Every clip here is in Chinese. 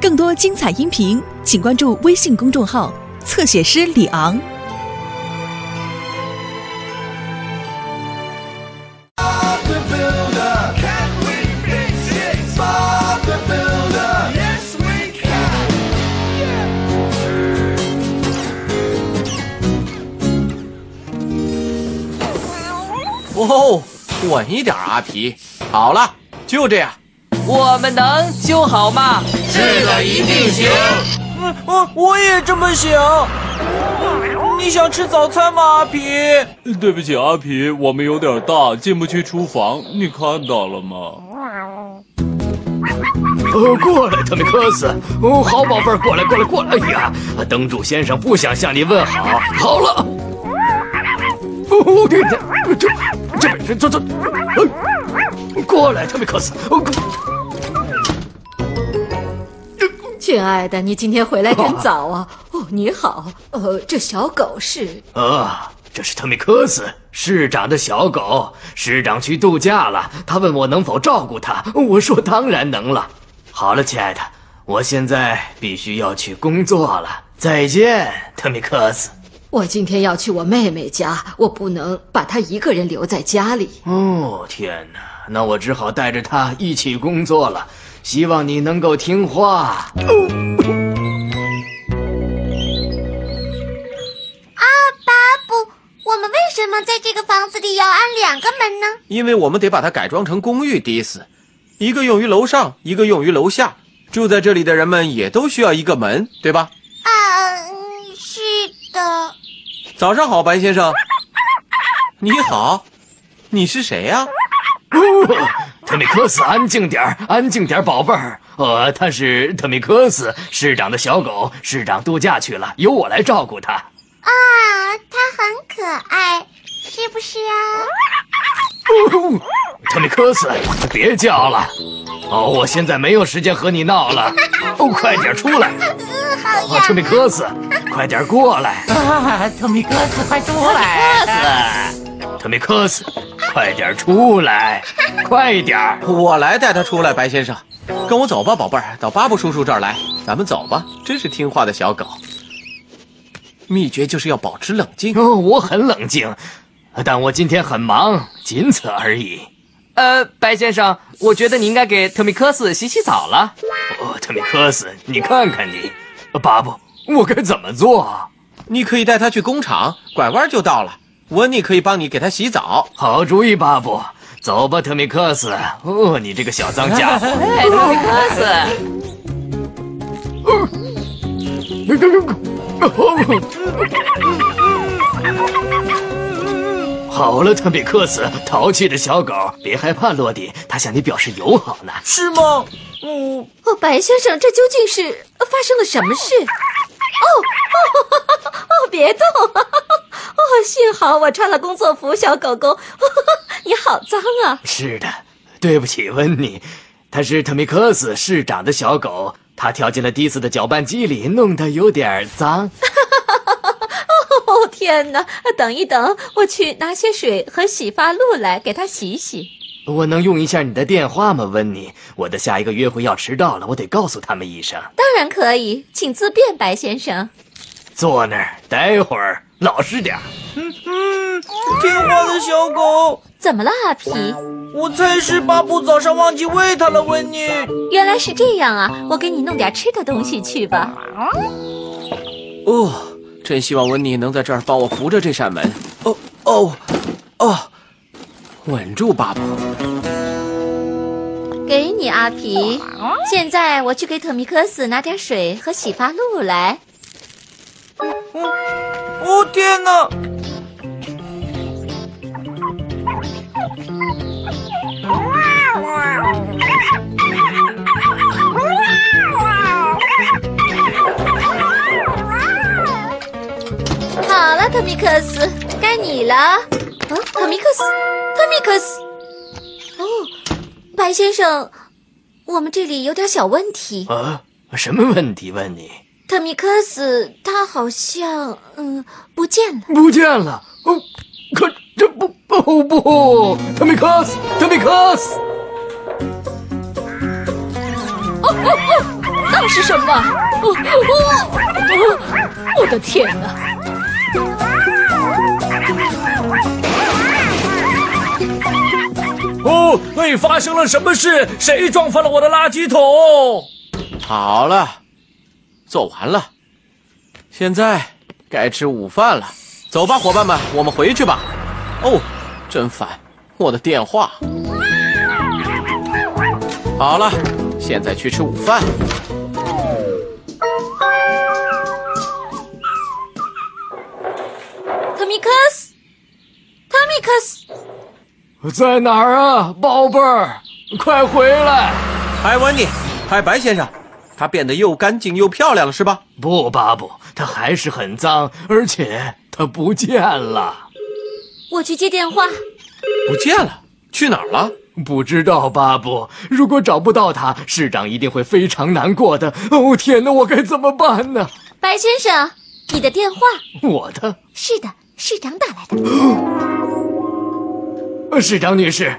更多精彩音频，请关注微信公众号“侧写师李昂”。哦，稳一点，阿皮。好了，就这样。我们能修好吗？是的，一定行。嗯，我我也这么想。嗯你想吃早餐吗，阿皮？对不起，阿皮，我们有点大，进不去厨房，你看到了吗？哦，过来，特米克斯。哦，好宝贝儿，过来，过来，过来。哎呀，灯柱先生不想向你问好。好了。哦，这这这这本是走走。呃过来，特米克斯。哦，过亲爱的，你今天回来真早啊！哦，你好。呃，这小狗是……啊，这是特米克斯，市长的小狗。市长去度假了，他问我能否照顾他，我说当然能了。好了，亲爱的，我现在必须要去工作了。再见，特米克斯。我今天要去我妹妹家，我不能把她一个人留在家里。哦，天哪！那我只好带着他一起工作了。希望你能够听话。啊巴布，我们为什么在这个房子里要安两个门呢？因为我们得把它改装成公寓，迪斯，一个用于楼上，一个用于楼下。住在这里的人们也都需要一个门，对吧？啊，嗯是的。早上好，白先生。你好，你是谁呀、哦，特米克斯，安静点儿，安静点儿，宝贝儿。呃，他是特米克斯，市长的小狗。市长度假去了，由我来照顾他。啊，他很可爱，是不是啊？哦，特米克斯，别叫了。哦，我现在没有时间和你闹了。哦，快点出来。嗯，好哦，特米克斯，快点过来。啊，特米克斯，快出来！特米克斯，快点出来，快点儿！我来带他出来，白先生，跟我走吧，宝贝儿，到巴布叔叔这儿来。咱们走吧，真是听话的小狗。秘诀就是要保持冷静。哦，我很冷静，但我今天很忙，仅此而已。呃，白先生，我觉得你应该给特米克斯洗洗澡了。哦，特米克斯，你看看你，巴布，我该怎么做？你可以带他去工厂，拐弯就到了。温妮可以帮你给他洗澡。好主意，巴布。走吧，特米克斯。哦，你这个小脏家伙。哎，特米克斯。好了，特米克斯，淘气的小狗，别害怕，洛迪，他向你表示友好呢。是吗？嗯，哦，白先生，这究竟是发生了什么事？哦哦哦，别动！哦，幸好我穿了工作服，小狗狗，哦 你好脏啊！是的，对不起，温妮，它是特米克斯市长的小狗，它跳进了迪斯的搅拌机里，弄得有点脏。哦天哪！等一等，我去拿些水和洗发露来给它洗洗。我能用一下你的电话吗，温妮？我的下一个约会要迟到了，我得告诉他们一声。当然可以，请自便，白先生。坐那儿，待会儿老实点儿。嗯嗯，听话的小狗。怎么了，阿皮？我猜是巴布早上忘记喂它了，温妮。原来是这样啊！我给你弄点吃的东西去吧。哦，真希望温妮能在这儿帮我扶着这扇门。哦哦哦，稳住，巴布。给你，阿皮。现在我去给特米克斯拿点水和洗发露来。哦哦天哪！好了，特米克斯，该你了。啊，特米克斯，特米克斯。哦，白先生，我们这里有点小问题。啊，什么问题？问你。特米克斯，他好像嗯不见了。不见了。哦，可这不哦不，特米克斯，特米克斯。哦哦哦，那是什么？哦哦哦！我的天哪！哦，喂，发生了什么事？谁撞翻了我的垃圾桶？好了，做完了，现在该吃午饭了。走吧，伙伴们，我们回去吧。哦，真烦，我的电话。好了，现在去吃午饭。在哪儿啊，宝贝儿？快回来！嗨，温妮，嗨，白先生，他变得又干净又漂亮了，是吧？不，巴布，他还是很脏，而且他不见了。我去接电话。不见了，去哪儿了？不知道，巴布。如果找不到他，市长一定会非常难过的。哦，天哪，我该怎么办呢？白先生，你的电话。我的是的，市长打来的。市长女士，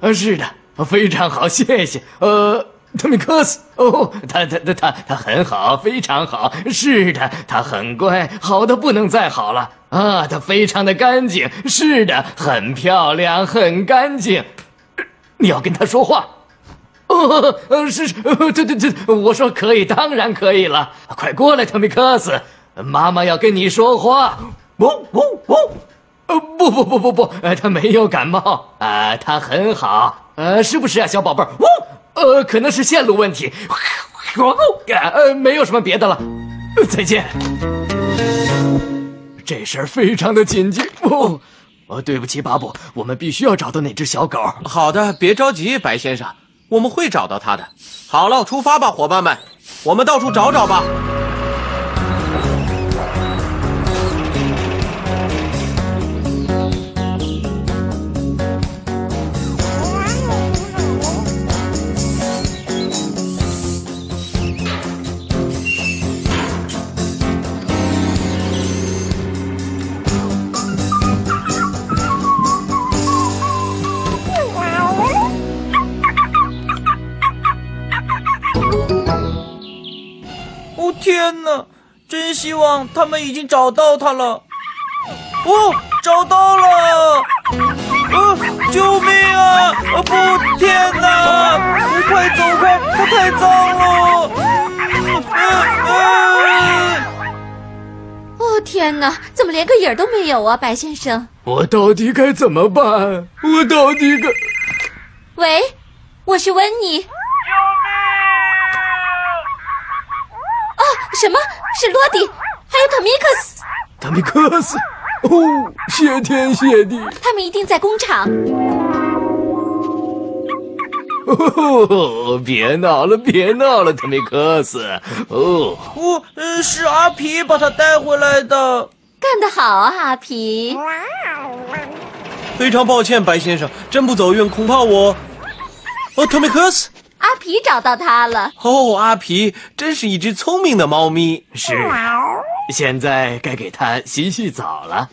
呃，是的，非常好，谢谢。呃，特米克斯，哦，他他他他他很好，非常好。是的，他很乖，好的不能再好了啊！他非常的干净，是的，很漂亮，很干净。你要跟他说话。哦，呃，是是，呃对对对，我说可以，当然可以了。快过来，特米克斯，妈妈要跟你说话。哦哦哦。呃，不不不不不，呃，他没有感冒，啊、他很好，呃，是不是啊，小宝贝儿？嗡，呃，可能是线路问题，呃，没有什么别的了，再见。这事儿非常的紧急，哦，哦，对不起，巴布，我们必须要找到那只小狗。好的，别着急，白先生，我们会找到它的。好了，出发吧，伙伴们，我们到处找找吧。天哪！真希望他们已经找到他了。哦，找到了！呃，救命啊！啊不，天哪！你快走开，它太脏了。哦天哪，怎么连个影儿都没有啊，白先生？我到底该怎么办？我到底该……喂，我是温妮。救命！啊，什么？是罗迪，还有特米克斯，特米克斯，哦，谢天谢地！他们一定在工厂。哦，别闹了，别闹了，特米克斯。哦，哦，呃，是阿皮把他带回来的。干得好啊，阿皮！非常抱歉，白先生，真不走运，恐怕我……哦，特米克斯，阿皮找到它了。哦，阿皮真是一只聪明的猫咪。是，现在该给它洗洗澡了。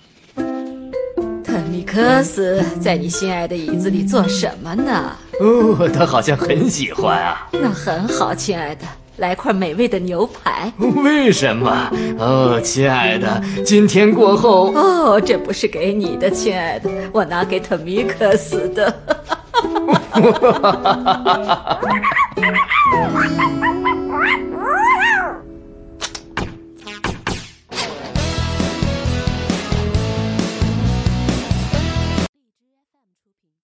特米克斯在你心爱的椅子里做什么呢？哦，他好像很喜欢啊。那很好，亲爱的，来块美味的牛排。为什么？哦，亲爱的，今天过后，哦，这不是给你的，亲爱的，我拿给特米克斯的。哈哈哈哈哈哈。